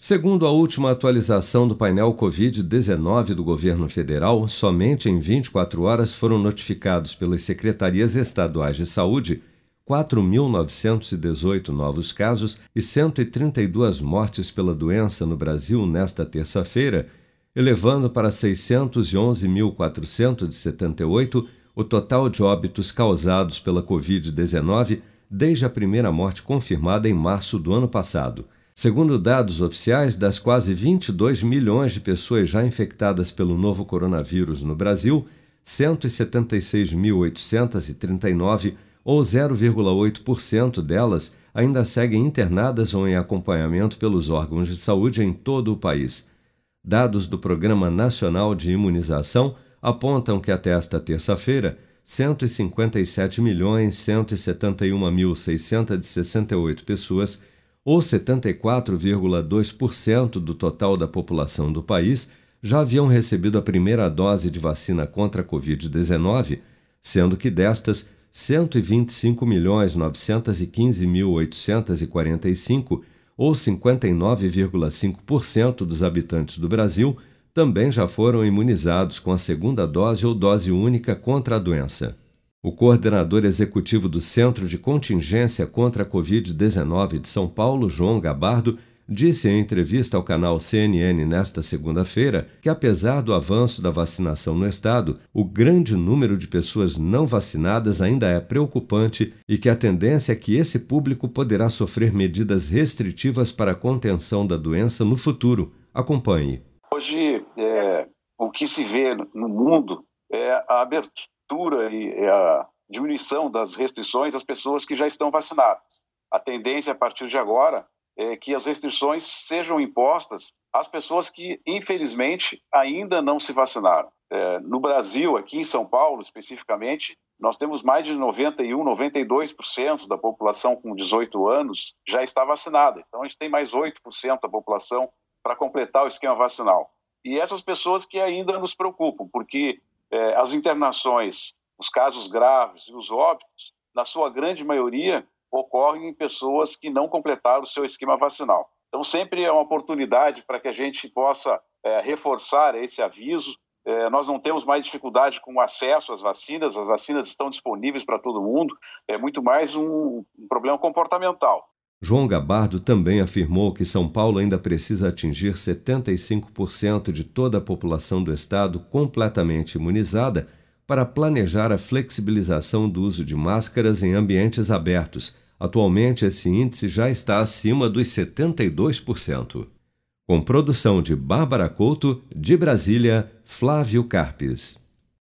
Segundo a última atualização do painel Covid-19 do governo federal, somente em 24 horas foram notificados pelas secretarias estaduais de saúde 4.918 novos casos e 132 mortes pela doença no Brasil nesta terça-feira, elevando para 611.478 o total de óbitos causados pela Covid-19 desde a primeira morte confirmada em março do ano passado. Segundo dados oficiais, das quase 22 milhões de pessoas já infectadas pelo novo coronavírus no Brasil, 176.839, ou 0,8% delas, ainda seguem internadas ou em acompanhamento pelos órgãos de saúde em todo o país. Dados do Programa Nacional de Imunização apontam que até esta terça-feira, 157.171.668 pessoas ou 74,2% do total da população do país já haviam recebido a primeira dose de vacina contra a Covid-19, sendo que destas, 125.915.845, ou 59,5% dos habitantes do Brasil, também já foram imunizados com a segunda dose ou dose única contra a doença. O coordenador executivo do Centro de Contingência contra a Covid-19 de São Paulo, João Gabardo, disse em entrevista ao canal CNN nesta segunda-feira que, apesar do avanço da vacinação no estado, o grande número de pessoas não vacinadas ainda é preocupante e que a tendência é que esse público poderá sofrer medidas restritivas para a contenção da doença no futuro. Acompanhe. Hoje, é, o que se vê no mundo é a abertura abertura e a diminuição das restrições às pessoas que já estão vacinadas. A tendência a partir de agora é que as restrições sejam impostas às pessoas que, infelizmente, ainda não se vacinaram. É, no Brasil, aqui em São Paulo especificamente, nós temos mais de 91, 92% da população com 18 anos já está vacinada. Então, a gente tem mais 8% da população para completar o esquema vacinal. E essas pessoas que ainda nos preocupam, porque é, as internações, os casos graves e os óbitos, na sua grande maioria, ocorrem em pessoas que não completaram o seu esquema vacinal. Então, sempre é uma oportunidade para que a gente possa é, reforçar esse aviso. É, nós não temos mais dificuldade com o acesso às vacinas, as vacinas estão disponíveis para todo mundo, é muito mais um, um problema comportamental. João Gabardo também afirmou que São Paulo ainda precisa atingir 75% de toda a população do estado completamente imunizada para planejar a flexibilização do uso de máscaras em ambientes abertos. Atualmente, esse índice já está acima dos 72%. Com produção de Bárbara Couto, de Brasília, Flávio Carpes.